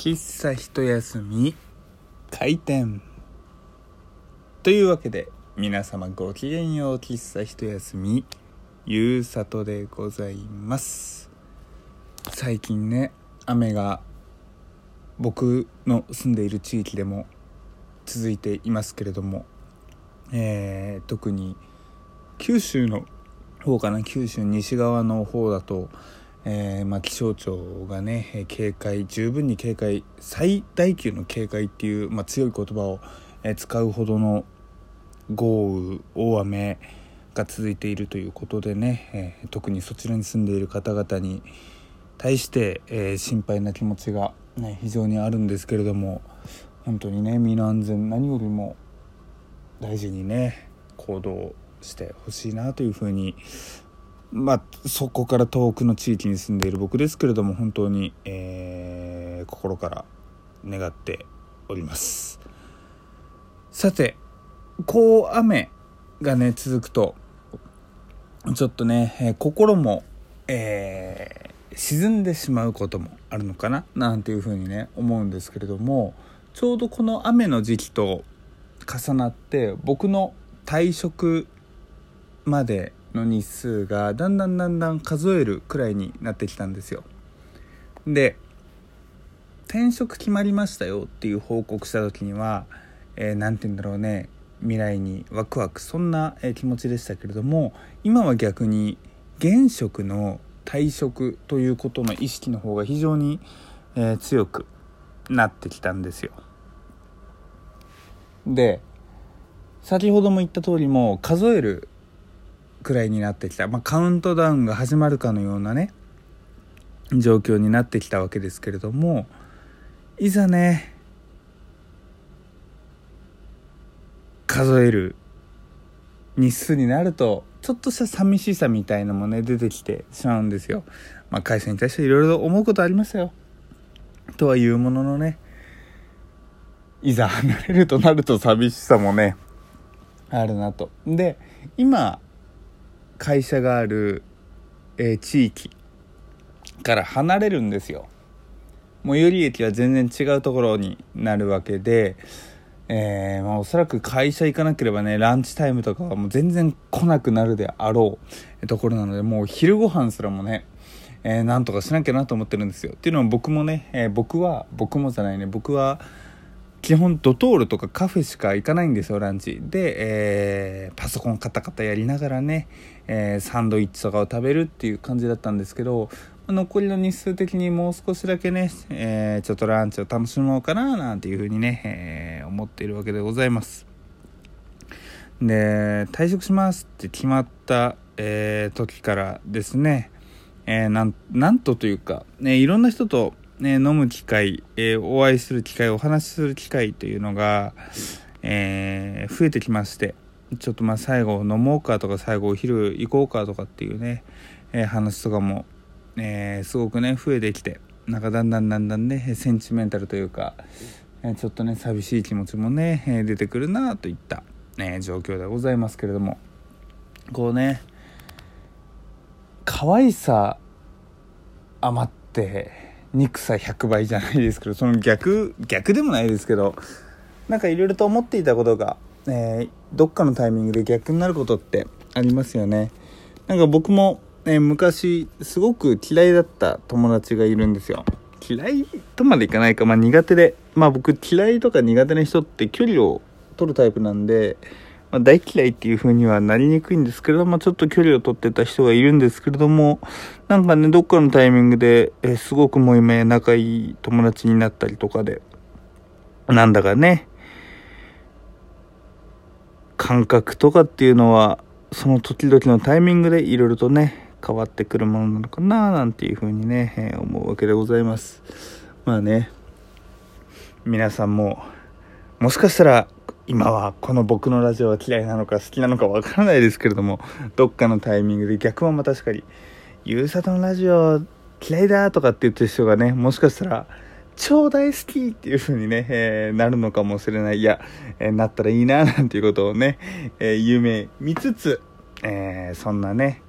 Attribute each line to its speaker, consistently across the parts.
Speaker 1: 喫茶一休み。開店。というわけで皆様ごきげんよう喫茶一休み。ゆうさとでございます。最近ね雨が僕の住んでいる地域でも続いていますけれども、えー、特に九州の方かな九州西側の方だとえー、まあ、気象庁がね警戒十分に警戒最大級の警戒っていう、まあ、強い言葉を、え使うほどの豪雨大雨が続いているということでね、えー、特にそちらに住んでいる方々に対して、えー、心配な気持ちが、ね、非常にあるんですけれども本当にね身の安全何よりも大事にね行動してほしいなというふうにまあ、そこから遠くの地域に住んでいる僕ですけれども本当に、えー、心から願っております。さてこう雨がね続くとちょっとね、えー、心も、えー、沈んでしまうこともあるのかななんていうふうにね思うんですけれどもちょうどこの雨の時期と重なって僕の退職までの日数がだんだんだんだん数えるくらいになってきたんですよ。で転職決まりましたよっていう報告した時には何、えー、て言うんだろうね未来にワクワクそんな、気持ちでしたけれども今は逆に現職の退職ということの意識の方が非常に、えー、強くなってきたんですよ。で先ほども言った通りも数えるくらいになってきた、まあ、カウントダウンが始まるかのようなね状況になってきたわけですけれどもいざね数える日数になるとちょっとした寂しさみたいのもね出てきてしまうんですよ。まあ、会社に対していろいろ思うことありますよ。とはいうもののねいざ離れるとなると寂しさもねあるなと。で今会社がある、えー、地域から離れるんですよ。最寄り駅は全然違うところになるわけで、えー、まあ、おそらく会社行かなければねランチタイムとかはもう全然来なくなるであろうところなのでもう昼ご飯すらもねえー、なんとかしなきゃなと思ってるんですよ。っていうのは僕もね、えー、僕は僕もじゃないね僕は基本ドトールとかカフェしか行かないんですよランチ。で、えー、パソコンカタカタやりながらね、えー、サンドイッチとかを食べるっていう感じだったんですけど残りの日数的にもう少しだけね、えー、ちょっとランチを楽しもうかななんていうふうにね、え思っているわけでございます。で退職しますって決まった、え時からですね、えなんなんとというか、ね、いろんな人とね、飲む機会、えー、お会いする機会、お話しする機会というのが、えー、増えてきまして、ちょっとまあ最後飲もうかとか、最後お昼行こうかとかっていうね、えー、話とかも、えすごくね、増えてきて、なんかだんだんだんだんね、センチメンタルというか、えちょっとね、寂しい気持ちもね、え出てくるなといった、ね、状況でございますけれども、こうね、可愛さ余って、憎さ100倍じゃないですけどその逆逆でもないですけどなんかいろいろと思っていたことが、えー、どっかのタイミングで逆になることってありますよね。なんか僕も、ね、昔すごく嫌いだった友達がいるんですよ。嫌いとまでいかないか、まあ、苦手で。まあ僕嫌いとか苦手な人って距離を取るタイプなんでまあ、大嫌いっていう風にはなりにくいんですけれども、ちょっと距離を取ってた人がいるんですけれども、なんかね、どっかのタイミングで、え、すごくもう今仲いい友達になったりとかで、なんだかね、感覚とかっていうのは、その時々のタイミングでいろいろとね、変わってくるものなのかななんていう風にね、え、思うわけでございます。まあね、皆さんも、もしかしたら今はこの僕のラジオは嫌いなのか好きなのかわからないですけれどもどっかのタイミングで逆はまあ確かに「ゆうさとのラジオ嫌いだ」とかって言ってる人がねもしかしたら超大好きっていう風にね、えー、なるのかもしれない。いや、えー、なったらいいな、なんていうことをね、えー、夢見つつ、えそんなね、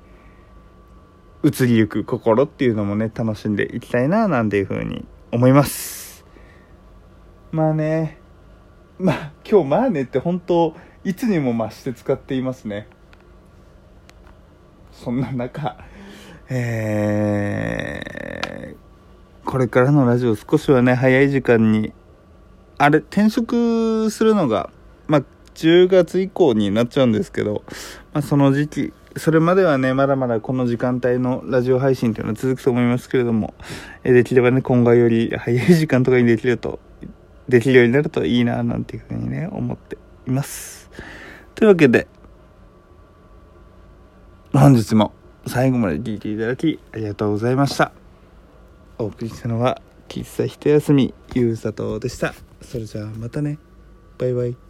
Speaker 1: 移りゆく心っていうのもね、楽しんでいきたいな、なんていう風に思います。まあねまあ今日まあねって本当いつにも増して使っていますね。そんな中えー、これからのラジオ少しはね早い時間にあれ転職するのがまあ10月以降になっちゃうんですけど、まあ、その時期それまではねまだまだこの時間帯のラジオ配信というのは続くと思いますけれども、できればね今後より早い時間とかにできるとできるようになるといいななんていうふうにね思っています。というわけで本日も最後まで聞いていただきありがとうございました。お送りしたのは喫茶一休みゆうさとでした。それじゃあまたね。バイバイ。